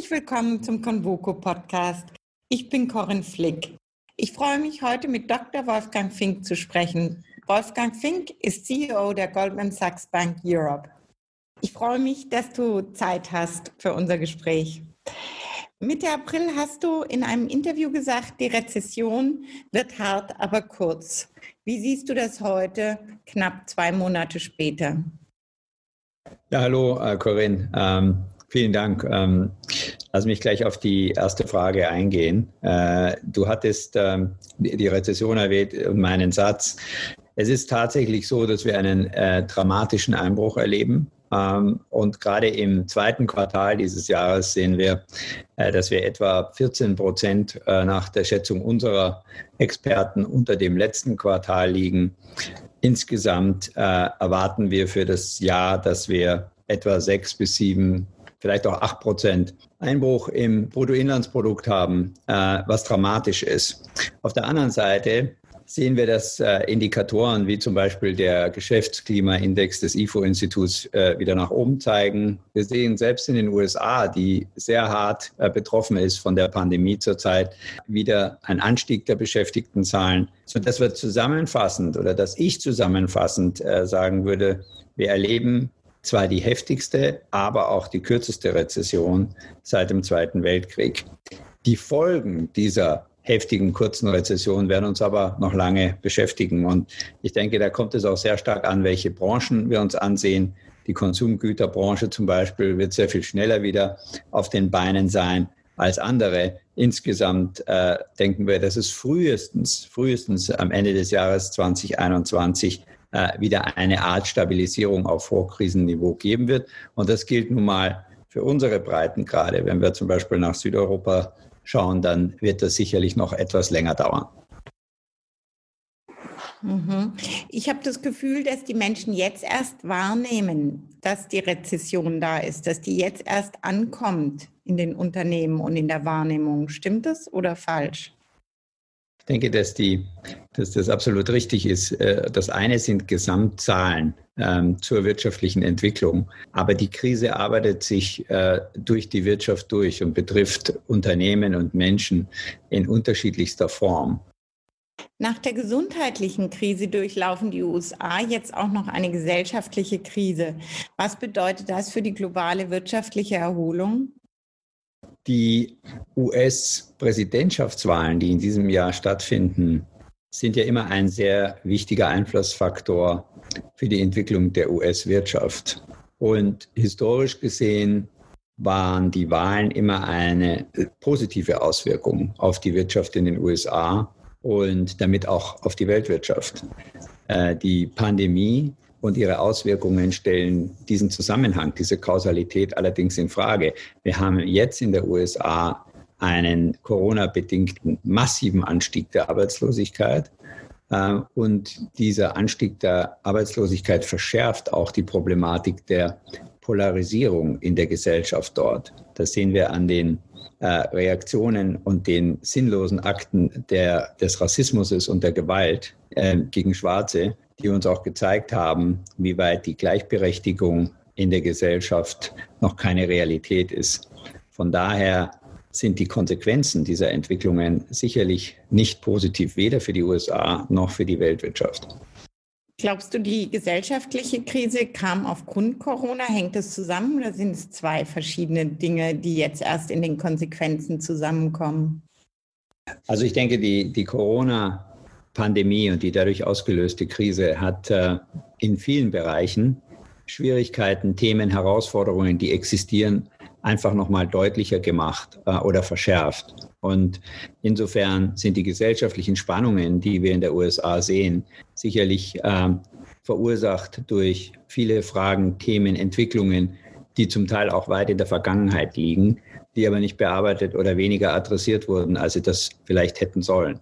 Herzlich willkommen zum Convoco Podcast. Ich bin Corinne Flick. Ich freue mich heute mit Dr. Wolfgang Fink zu sprechen. Wolfgang Fink ist CEO der Goldman Sachs Bank Europe. Ich freue mich, dass du Zeit hast für unser Gespräch. Mitte April hast du in einem Interview gesagt, die Rezession wird hart, aber kurz. Wie siehst du das heute, knapp zwei Monate später? Ja, hallo, äh, Corinne. Ähm, Vielen Dank. Ähm, lass mich gleich auf die erste Frage eingehen. Äh, du hattest ähm, die Rezession erwähnt und meinen Satz. Es ist tatsächlich so, dass wir einen äh, dramatischen Einbruch erleben. Ähm, und gerade im zweiten Quartal dieses Jahres sehen wir, äh, dass wir etwa 14 Prozent äh, nach der Schätzung unserer Experten unter dem letzten Quartal liegen. Insgesamt äh, erwarten wir für das Jahr, dass wir etwa sechs bis sieben vielleicht auch 8 Prozent Einbruch im Bruttoinlandsprodukt haben, äh, was dramatisch ist. Auf der anderen Seite sehen wir, dass äh, Indikatoren wie zum Beispiel der Geschäftsklimaindex des IFO-Instituts äh, wieder nach oben zeigen. Wir sehen selbst in den USA, die sehr hart betroffen ist von der Pandemie zurzeit, wieder ein Anstieg der Beschäftigtenzahlen. So dass wir zusammenfassend oder dass ich zusammenfassend sagen würde, wir erleben zwar die heftigste, aber auch die kürzeste Rezession seit dem Zweiten Weltkrieg. Die Folgen dieser heftigen kurzen Rezession werden uns aber noch lange beschäftigen. Und ich denke, da kommt es auch sehr stark an, welche Branchen wir uns ansehen. Die Konsumgüterbranche zum Beispiel wird sehr viel schneller wieder auf den Beinen sein als andere. Insgesamt äh, denken wir, dass es frühestens, frühestens am Ende des Jahres 2021 äh, wieder eine Art Stabilisierung auf Vorkrisenniveau geben wird. Und das gilt nun mal für unsere Breitengrade. Wenn wir zum Beispiel nach Südeuropa schauen, dann wird das sicherlich noch etwas länger dauern. Mhm. Ich habe das Gefühl, dass die Menschen jetzt erst wahrnehmen, dass die Rezession da ist, dass die jetzt erst ankommt in den Unternehmen und in der Wahrnehmung. Stimmt das oder falsch? Ich denke, dass, die, dass das absolut richtig ist. Äh, das eine sind Gesamtzahlen ähm, zur wirtschaftlichen Entwicklung. Aber die Krise arbeitet sich äh, durch die Wirtschaft durch und betrifft Unternehmen und Menschen in unterschiedlichster Form. Nach der gesundheitlichen Krise durchlaufen die USA jetzt auch noch eine gesellschaftliche Krise. Was bedeutet das für die globale wirtschaftliche Erholung? Die US-Präsidentschaftswahlen, die in diesem Jahr stattfinden, sind ja immer ein sehr wichtiger Einflussfaktor für die Entwicklung der US-Wirtschaft. Und historisch gesehen waren die Wahlen immer eine positive Auswirkung auf die Wirtschaft in den USA und damit auch auf die Weltwirtschaft. Äh, die Pandemie und ihre Auswirkungen stellen diesen Zusammenhang, diese Kausalität allerdings in Frage. Wir haben jetzt in der USA einen Corona-bedingten massiven Anstieg der Arbeitslosigkeit. Äh, und dieser Anstieg der Arbeitslosigkeit verschärft auch die Problematik der Polarisierung in der Gesellschaft dort. Das sehen wir an den äh, Reaktionen und den sinnlosen Akten der, des Rassismus und der Gewalt äh, gegen Schwarze, die uns auch gezeigt haben, wie weit die Gleichberechtigung in der Gesellschaft noch keine Realität ist. Von daher sind die Konsequenzen dieser Entwicklungen sicherlich nicht positiv, weder für die USA noch für die Weltwirtschaft. Glaubst du, die gesellschaftliche Krise kam aufgrund Corona? Hängt es zusammen oder sind es zwei verschiedene Dinge, die jetzt erst in den Konsequenzen zusammenkommen? Also ich denke, die, die Corona Pandemie und die dadurch ausgelöste Krise hat äh, in vielen Bereichen Schwierigkeiten, Themen, Herausforderungen, die existieren, einfach nochmal deutlicher gemacht äh, oder verschärft. Und insofern sind die gesellschaftlichen Spannungen, die wir in der USA sehen, sicherlich äh, verursacht durch viele Fragen, Themen, Entwicklungen, die zum Teil auch weit in der Vergangenheit liegen, die aber nicht bearbeitet oder weniger adressiert wurden, als sie das vielleicht hätten sollen.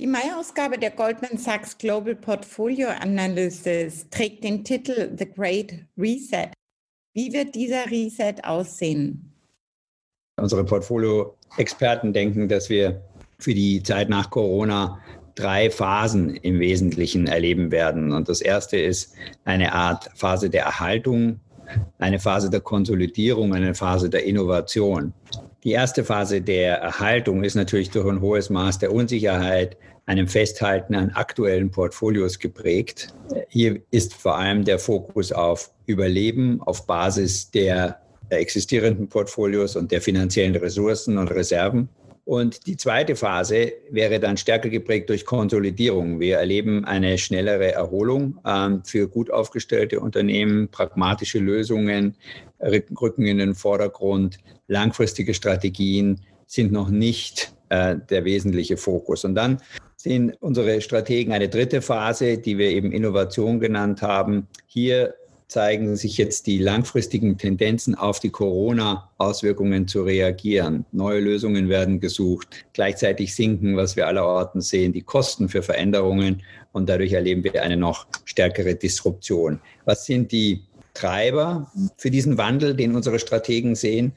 Die Mai-Ausgabe der Goldman Sachs Global Portfolio Analysis trägt den Titel The Great Reset. Wie wird dieser Reset aussehen? Unsere Portfolio-Experten denken, dass wir für die Zeit nach Corona drei Phasen im Wesentlichen erleben werden. Und das erste ist eine Art Phase der Erhaltung eine Phase der Konsolidierung, eine Phase der Innovation. Die erste Phase der Erhaltung ist natürlich durch ein hohes Maß der Unsicherheit, einem Festhalten an aktuellen Portfolios geprägt. Hier ist vor allem der Fokus auf Überleben auf Basis der existierenden Portfolios und der finanziellen Ressourcen und Reserven. Und die zweite Phase wäre dann stärker geprägt durch Konsolidierung. Wir erleben eine schnellere Erholung ähm, für gut aufgestellte Unternehmen, pragmatische Lösungen rücken in den Vordergrund, langfristige Strategien sind noch nicht äh, der wesentliche Fokus. Und dann sehen unsere Strategen eine dritte Phase, die wir eben Innovation genannt haben. Hier zeigen sich jetzt die langfristigen Tendenzen auf die Corona-Auswirkungen zu reagieren. Neue Lösungen werden gesucht. Gleichzeitig sinken, was wir allerorten sehen, die Kosten für Veränderungen und dadurch erleben wir eine noch stärkere Disruption. Was sind die Treiber für diesen Wandel, den unsere Strategen sehen?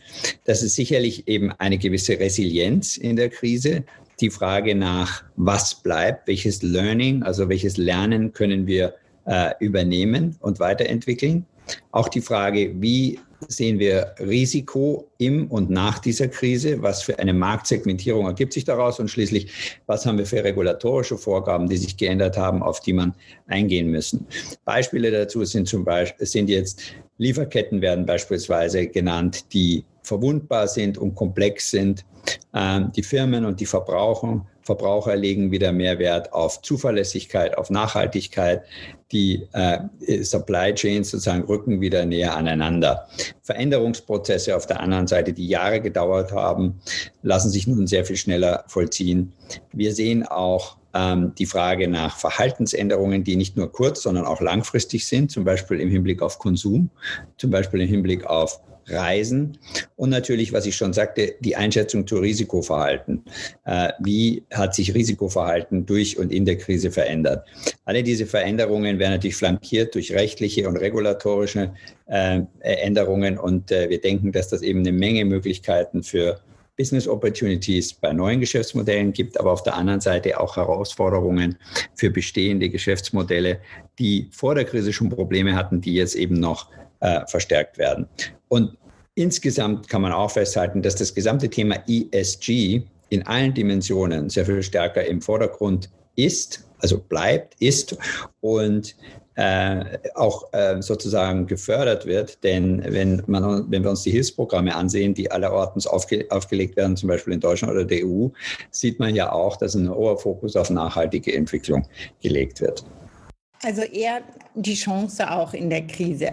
Das ist sicherlich eben eine gewisse Resilienz in der Krise. Die Frage nach, was bleibt, welches Learning, also welches Lernen können wir äh, übernehmen und weiterentwickeln. Auch die Frage, wie sehen wir Risiko im und nach dieser Krise? Was für eine Marktsegmentierung ergibt sich daraus? Und schließlich, was haben wir für regulatorische Vorgaben, die sich geändert haben, auf die man eingehen müssen? Beispiele dazu sind zum Beispiel, sind jetzt Lieferketten werden beispielsweise genannt, die verwundbar sind und komplex sind. Ähm, die Firmen und die Verbraucher Verbraucher legen wieder mehr Wert auf Zuverlässigkeit, auf Nachhaltigkeit. Die äh, Supply Chains sozusagen rücken wieder näher aneinander. Veränderungsprozesse auf der anderen Seite, die Jahre gedauert haben, lassen sich nun sehr viel schneller vollziehen. Wir sehen auch ähm, die Frage nach Verhaltensänderungen, die nicht nur kurz, sondern auch langfristig sind, zum Beispiel im Hinblick auf Konsum, zum Beispiel im Hinblick auf Reisen und natürlich, was ich schon sagte, die Einschätzung zu Risikoverhalten. Äh, wie hat sich Risikoverhalten durch und in der Krise verändert? Alle diese Veränderungen werden natürlich flankiert durch rechtliche und regulatorische äh, Änderungen und äh, wir denken, dass das eben eine Menge Möglichkeiten für Business Opportunities bei neuen Geschäftsmodellen gibt, aber auf der anderen Seite auch Herausforderungen für bestehende Geschäftsmodelle, die vor der Krise schon Probleme hatten, die jetzt eben noch äh, verstärkt werden. Und insgesamt kann man auch festhalten, dass das gesamte Thema ESG in allen Dimensionen sehr viel stärker im Vordergrund ist, also bleibt, ist und äh, auch äh, sozusagen gefördert wird. Denn wenn, man, wenn wir uns die Hilfsprogramme ansehen, die allerortens aufge, aufgelegt werden, zum Beispiel in Deutschland oder der EU, sieht man ja auch, dass ein hoher Fokus auf nachhaltige Entwicklung gelegt wird. Also eher die Chance auch in der Krise.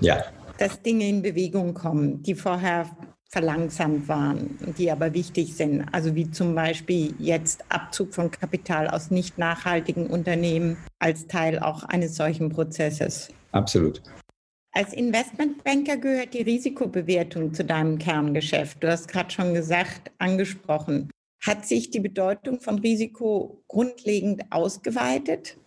Ja. Dass Dinge in Bewegung kommen, die vorher verlangsamt waren, die aber wichtig sind. Also wie zum Beispiel jetzt Abzug von Kapital aus nicht nachhaltigen Unternehmen als Teil auch eines solchen Prozesses. Absolut. Als Investmentbanker gehört die Risikobewertung zu deinem Kerngeschäft. Du hast gerade schon gesagt, angesprochen. Hat sich die Bedeutung von Risiko grundlegend ausgeweitet?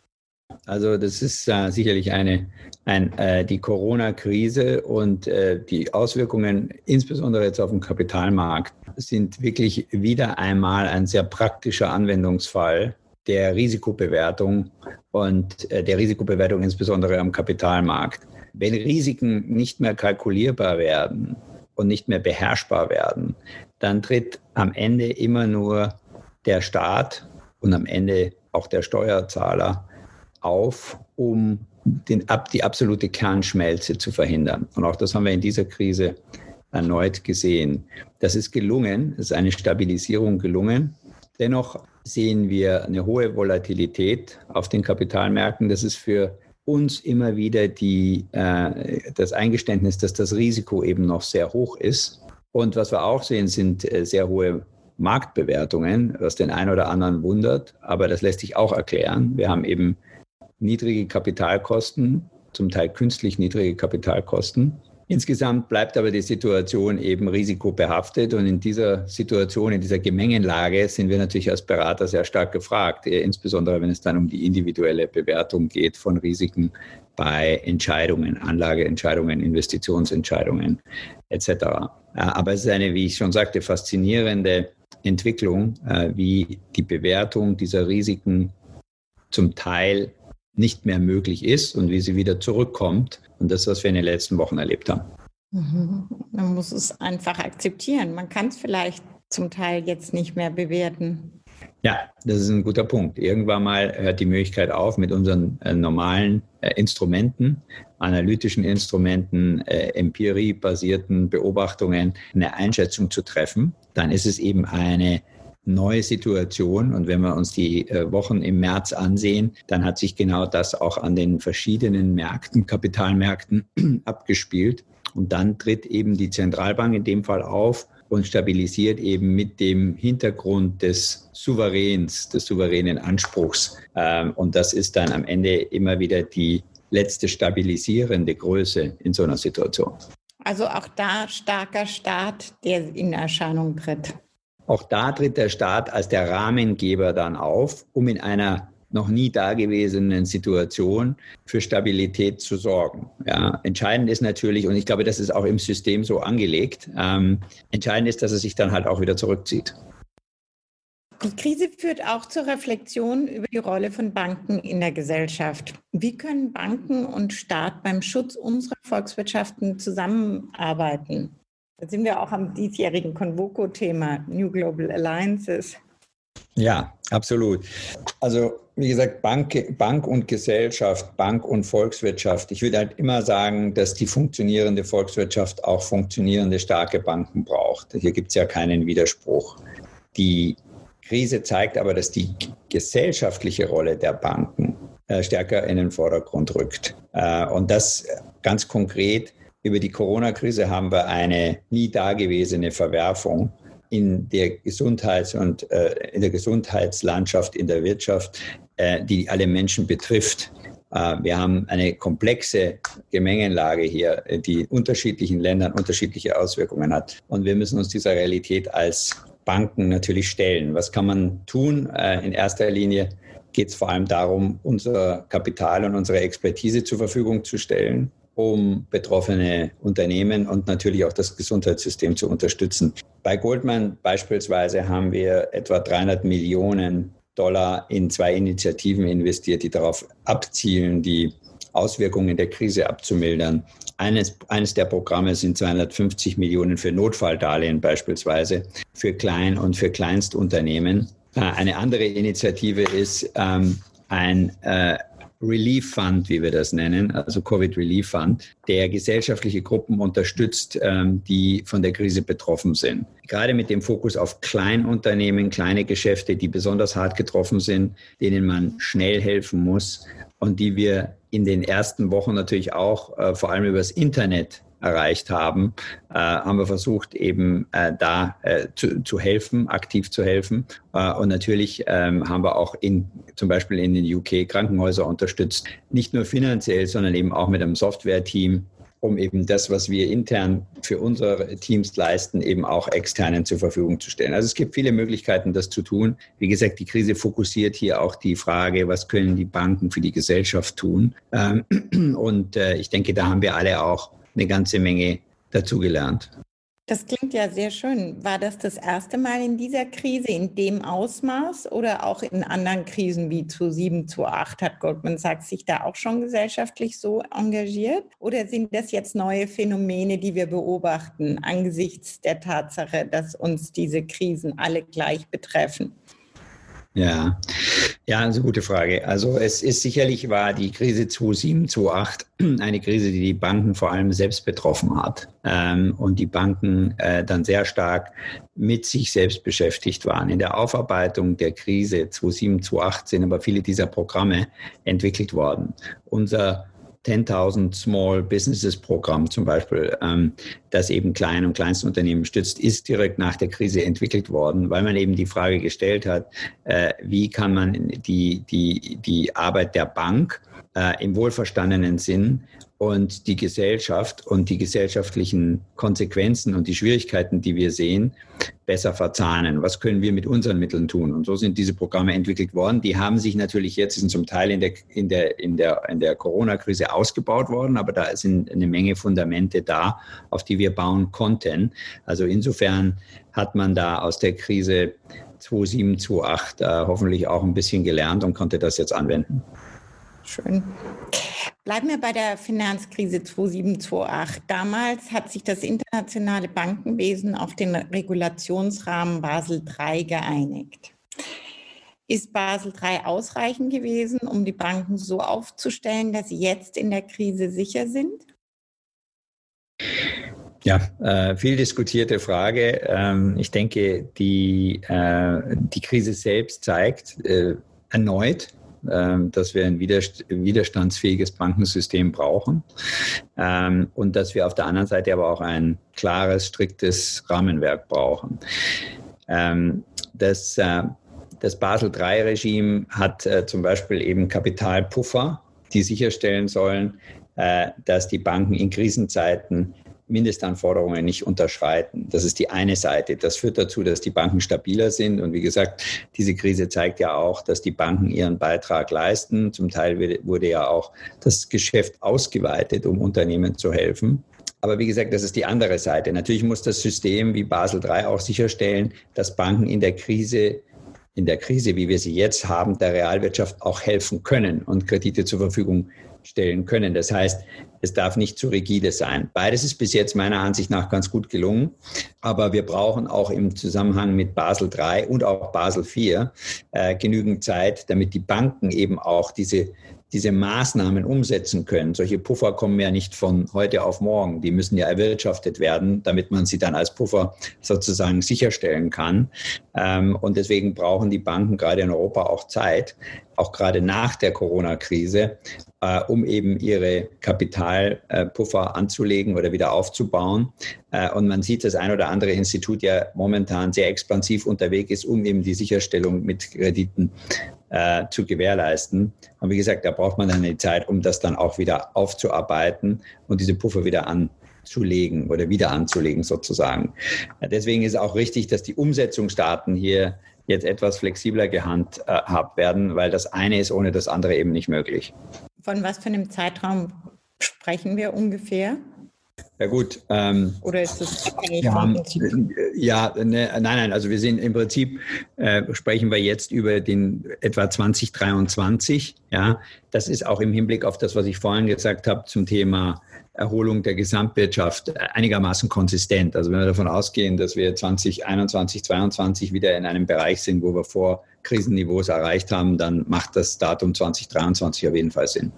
Also das ist äh, sicherlich eine, ein, äh, die Corona-Krise und äh, die Auswirkungen, insbesondere jetzt auf dem Kapitalmarkt, sind wirklich wieder einmal ein sehr praktischer Anwendungsfall der Risikobewertung und äh, der Risikobewertung insbesondere am Kapitalmarkt. Wenn Risiken nicht mehr kalkulierbar werden und nicht mehr beherrschbar werden, dann tritt am Ende immer nur der Staat und am Ende auch der Steuerzahler auf, um den, die absolute Kernschmelze zu verhindern. Und auch das haben wir in dieser Krise erneut gesehen. Das ist gelungen, es ist eine Stabilisierung gelungen. Dennoch sehen wir eine hohe Volatilität auf den Kapitalmärkten. Das ist für uns immer wieder die, äh, das Eingeständnis, dass das Risiko eben noch sehr hoch ist. Und was wir auch sehen, sind äh, sehr hohe Marktbewertungen, was den einen oder anderen wundert. Aber das lässt sich auch erklären. Wir haben eben niedrige Kapitalkosten, zum Teil künstlich niedrige Kapitalkosten. Insgesamt bleibt aber die Situation eben risikobehaftet und in dieser Situation, in dieser Gemengenlage sind wir natürlich als Berater sehr stark gefragt, insbesondere wenn es dann um die individuelle Bewertung geht von Risiken bei Entscheidungen, Anlageentscheidungen, Investitionsentscheidungen etc. Aber es ist eine, wie ich schon sagte, faszinierende Entwicklung, äh, wie die Bewertung dieser Risiken zum Teil nicht mehr möglich ist und wie sie wieder zurückkommt. Und das, was wir in den letzten Wochen erlebt haben. Mhm. Man muss es einfach akzeptieren. Man kann es vielleicht zum Teil jetzt nicht mehr bewerten. Ja, das ist ein guter Punkt. Irgendwann mal hört die Möglichkeit auf, mit unseren äh, normalen äh, Instrumenten, analytischen Instrumenten, äh, empiriebasierten Beobachtungen eine Einschätzung zu treffen. Dann ist es eben eine neue Situation. Und wenn wir uns die äh, Wochen im März ansehen, dann hat sich genau das auch an den verschiedenen Märkten, Kapitalmärkten abgespielt. Und dann tritt eben die Zentralbank in dem Fall auf und stabilisiert eben mit dem Hintergrund des Souveräns, des souveränen Anspruchs. Ähm, und das ist dann am Ende immer wieder die letzte stabilisierende Größe in so einer Situation. Also auch da starker Staat, der in Erscheinung tritt. Auch da tritt der Staat als der Rahmengeber dann auf, um in einer noch nie dagewesenen Situation für Stabilität zu sorgen. Ja, entscheidend ist natürlich, und ich glaube, das ist auch im System so angelegt, ähm, entscheidend ist, dass es sich dann halt auch wieder zurückzieht. Die Krise führt auch zur Reflexion über die Rolle von Banken in der Gesellschaft. Wie können Banken und Staat beim Schutz unserer Volkswirtschaften zusammenarbeiten? Da sind wir auch am diesjährigen Convoco-Thema New Global Alliances. Ja, absolut. Also wie gesagt, Bank, Bank und Gesellschaft, Bank und Volkswirtschaft. Ich würde halt immer sagen, dass die funktionierende Volkswirtschaft auch funktionierende starke Banken braucht. Hier gibt es ja keinen Widerspruch. Die Krise zeigt aber, dass die gesellschaftliche Rolle der Banken äh, stärker in den Vordergrund rückt. Äh, und das ganz konkret über die Corona-Krise haben wir eine nie dagewesene Verwerfung in der Gesundheits- und äh, in der Gesundheitslandschaft, in der Wirtschaft, äh, die alle Menschen betrifft. Äh, wir haben eine komplexe Gemengenlage hier, die unterschiedlichen Ländern unterschiedliche Auswirkungen hat. Und wir müssen uns dieser Realität als Banken natürlich stellen. Was kann man tun? Äh, in erster Linie geht es vor allem darum, unser Kapital und unsere Expertise zur Verfügung zu stellen um betroffene Unternehmen und natürlich auch das Gesundheitssystem zu unterstützen. Bei Goldman beispielsweise haben wir etwa 300 Millionen Dollar in zwei Initiativen investiert, die darauf abzielen, die Auswirkungen der Krise abzumildern. Eines, eines der Programme sind 250 Millionen für Notfalldarlehen beispielsweise für Klein- und für Kleinstunternehmen. Äh, eine andere Initiative ist ähm, ein äh, Relief Fund, wie wir das nennen, also Covid Relief Fund, der gesellschaftliche Gruppen unterstützt, ähm, die von der Krise betroffen sind. Gerade mit dem Fokus auf Kleinunternehmen, kleine Geschäfte, die besonders hart getroffen sind, denen man schnell helfen muss und die wir in den ersten Wochen natürlich auch äh, vor allem übers Internet erreicht haben, äh, haben wir versucht, eben äh, da äh, zu, zu, helfen, aktiv zu helfen. Äh, und natürlich ähm, haben wir auch in, zum Beispiel in den UK Krankenhäuser unterstützt, nicht nur finanziell, sondern eben auch mit einem Software-Team, um eben das, was wir intern für unsere Teams leisten, eben auch externen zur Verfügung zu stellen. Also es gibt viele Möglichkeiten, das zu tun. Wie gesagt, die Krise fokussiert hier auch die Frage, was können die Banken für die Gesellschaft tun. Ähm, und äh, ich denke, da haben wir alle auch eine ganze Menge dazugelernt. Das klingt ja sehr schön. War das das erste Mal in dieser Krise in dem Ausmaß oder auch in anderen Krisen wie zu 7, zu 8 hat Goldman Sachs sich da auch schon gesellschaftlich so engagiert? Oder sind das jetzt neue Phänomene, die wir beobachten angesichts der Tatsache, dass uns diese Krisen alle gleich betreffen? Ja, ja, also gute Frage. Also es ist sicherlich war die Krise 2007, 2008 eine Krise, die die Banken vor allem selbst betroffen hat ähm, und die Banken äh, dann sehr stark mit sich selbst beschäftigt waren. In der Aufarbeitung der Krise 2007, 2008 sind aber viele dieser Programme entwickelt worden. Unser 10.000 Small Businesses Programm zum Beispiel, ähm, das eben Klein- und Kleinstunternehmen stützt, ist direkt nach der Krise entwickelt worden, weil man eben die Frage gestellt hat, äh, wie kann man die, die, die Arbeit der Bank äh, im wohlverstandenen Sinn und die Gesellschaft und die gesellschaftlichen Konsequenzen und die Schwierigkeiten, die wir sehen, besser verzahnen. Was können wir mit unseren Mitteln tun? Und so sind diese Programme entwickelt worden. Die haben sich natürlich jetzt sind zum Teil in der, in der, in der, in der Corona-Krise ausgebaut worden, aber da sind eine Menge Fundamente da, auf die wir bauen konnten. Also insofern hat man da aus der Krise 2007, 2008 äh, hoffentlich auch ein bisschen gelernt und konnte das jetzt anwenden. Schön. Bleiben wir bei der Finanzkrise 2728. Damals hat sich das internationale Bankenwesen auf den Regulationsrahmen Basel III geeinigt. Ist Basel III ausreichend gewesen, um die Banken so aufzustellen, dass sie jetzt in der Krise sicher sind? Ja, äh, viel diskutierte Frage. Ähm, ich denke, die, äh, die Krise selbst zeigt äh, erneut, dass wir ein widerstandsfähiges Bankensystem brauchen ähm, und dass wir auf der anderen Seite aber auch ein klares, striktes Rahmenwerk brauchen. Ähm, das, äh, das Basel III-Regime hat äh, zum Beispiel eben Kapitalpuffer, die sicherstellen sollen, äh, dass die Banken in Krisenzeiten Mindestanforderungen nicht unterschreiten. Das ist die eine Seite. Das führt dazu, dass die Banken stabiler sind. Und wie gesagt, diese Krise zeigt ja auch, dass die Banken ihren Beitrag leisten. Zum Teil wurde ja auch das Geschäft ausgeweitet, um Unternehmen zu helfen. Aber wie gesagt, das ist die andere Seite. Natürlich muss das System wie Basel III auch sicherstellen, dass Banken in der Krise in der Krise, wie wir sie jetzt haben, der Realwirtschaft auch helfen können und Kredite zur Verfügung stellen können. Das heißt, es darf nicht zu rigide sein. Beides ist bis jetzt meiner Ansicht nach ganz gut gelungen. Aber wir brauchen auch im Zusammenhang mit Basel III und auch Basel IV äh, genügend Zeit, damit die Banken eben auch diese diese Maßnahmen umsetzen können. Solche Puffer kommen ja nicht von heute auf morgen. Die müssen ja erwirtschaftet werden, damit man sie dann als Puffer sozusagen sicherstellen kann. Ähm, und deswegen brauchen die Banken gerade in Europa auch Zeit, auch gerade nach der Corona-Krise, äh, um eben ihre Kapitalpuffer anzulegen oder wieder aufzubauen. Äh, und man sieht, dass ein oder andere Institut ja momentan sehr expansiv unterwegs ist, um eben die Sicherstellung mit Krediten äh, zu gewährleisten. Und wie gesagt, da braucht man dann die Zeit, um das dann auch wieder aufzuarbeiten und diese Puffer wieder anzulegen oder wieder anzulegen sozusagen. Deswegen ist auch richtig, dass die Umsetzungsdaten hier jetzt etwas flexibler gehandhabt werden, weil das eine ist ohne das andere eben nicht möglich. Von was für einem Zeitraum sprechen wir ungefähr? Ja gut. Ähm, Oder ist das ja, vom Prinzip? Ja, ne, nein, nein. Also wir sind im Prinzip äh, sprechen wir jetzt über den etwa 2023. Ja, das ist auch im Hinblick auf das, was ich vorhin gesagt habe zum Thema Erholung der Gesamtwirtschaft einigermaßen konsistent. Also wenn wir davon ausgehen, dass wir 2021, 2022 wieder in einem Bereich sind, wo wir vor Krisenniveaus erreicht haben, dann macht das Datum 2023 auf jeden Fall Sinn.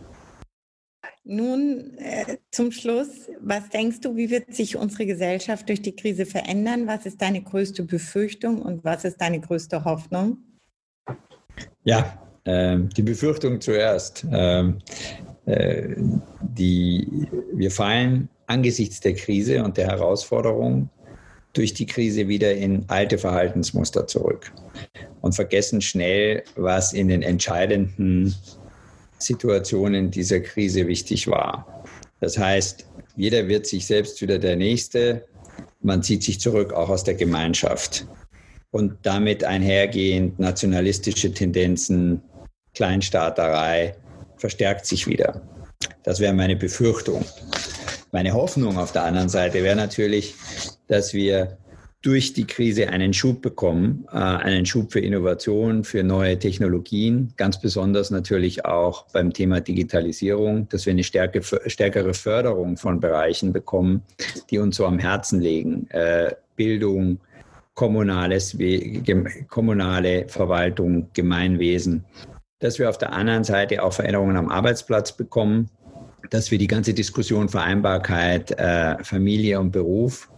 Nun äh, zum Schluss, was denkst du, wie wird sich unsere Gesellschaft durch die Krise verändern? Was ist deine größte Befürchtung und was ist deine größte Hoffnung? Ja, äh, die Befürchtung zuerst. Äh, äh, die, wir fallen angesichts der Krise und der Herausforderung durch die Krise wieder in alte Verhaltensmuster zurück und vergessen schnell, was in den entscheidenden Situationen dieser Krise wichtig war. Das heißt, jeder wird sich selbst wieder der Nächste. Man zieht sich zurück, auch aus der Gemeinschaft. Und damit einhergehend nationalistische Tendenzen, Kleinstaaterei verstärkt sich wieder. Das wäre meine Befürchtung. Meine Hoffnung auf der anderen Seite wäre natürlich, dass wir durch die Krise einen Schub bekommen, äh, einen Schub für Innovation, für neue Technologien, ganz besonders natürlich auch beim Thema Digitalisierung, dass wir eine stärke, stärkere Förderung von Bereichen bekommen, die uns so am Herzen liegen. Äh, Bildung, kommunales, kommunale Verwaltung, Gemeinwesen. Dass wir auf der anderen Seite auch Veränderungen am Arbeitsplatz bekommen, dass wir die ganze Diskussion Vereinbarkeit, äh, Familie und Beruf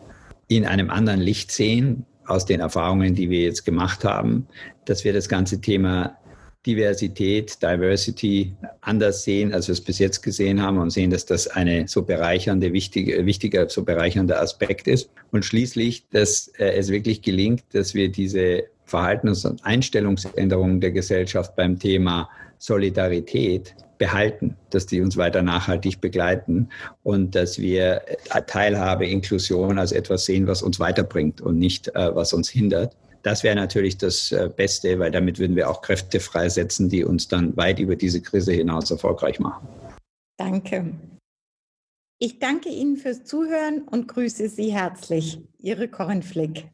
in einem anderen Licht sehen, aus den Erfahrungen, die wir jetzt gemacht haben, dass wir das ganze Thema Diversität, Diversity anders sehen, als wir es bis jetzt gesehen haben und sehen, dass das eine so bereichernde, wichtige, wichtiger, so bereichernder Aspekt ist. Und schließlich, dass äh, es wirklich gelingt, dass wir diese Verhaltens- und Einstellungsänderungen der Gesellschaft beim Thema Solidarität behalten, dass die uns weiter nachhaltig begleiten und dass wir Teilhabe, Inklusion als etwas sehen, was uns weiterbringt und nicht, äh, was uns hindert. Das wäre natürlich das äh, Beste, weil damit würden wir auch Kräfte freisetzen, die uns dann weit über diese Krise hinaus erfolgreich machen. Danke. Ich danke Ihnen fürs Zuhören und grüße Sie herzlich. Ihre Corinne Flick.